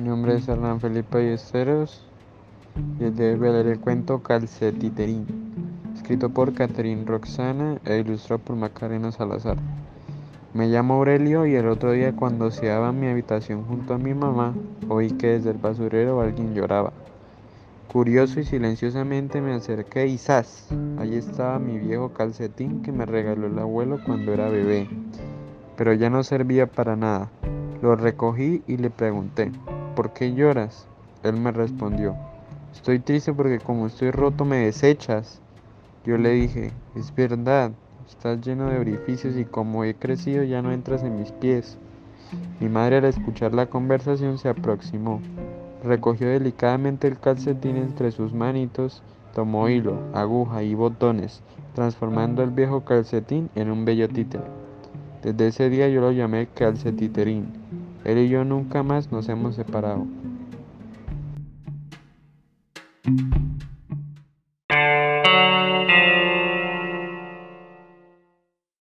nombre es Hernán Felipe Ballesteros y el hoy leer el cuento Calcetiterín, escrito por Catherine Roxana e ilustrado por Macarena Salazar. Me llamo Aurelio y el otro día cuando se daba en mi habitación junto a mi mamá, oí que desde el basurero alguien lloraba. Curioso y silenciosamente me acerqué y ¡zas! Allí estaba mi viejo calcetín que me regaló el abuelo cuando era bebé, pero ya no servía para nada. Lo recogí y le pregunté, ¿por qué lloras? Él me respondió, estoy triste porque como estoy roto me desechas. Yo le dije, es verdad, estás lleno de orificios y como he crecido ya no entras en mis pies. Mi madre al escuchar la conversación se aproximó, recogió delicadamente el calcetín entre sus manitos, tomó hilo, aguja y botones, transformando el viejo calcetín en un bello títere. Desde ese día yo lo llamé calcetiterín. Él y yo nunca más nos hemos separado.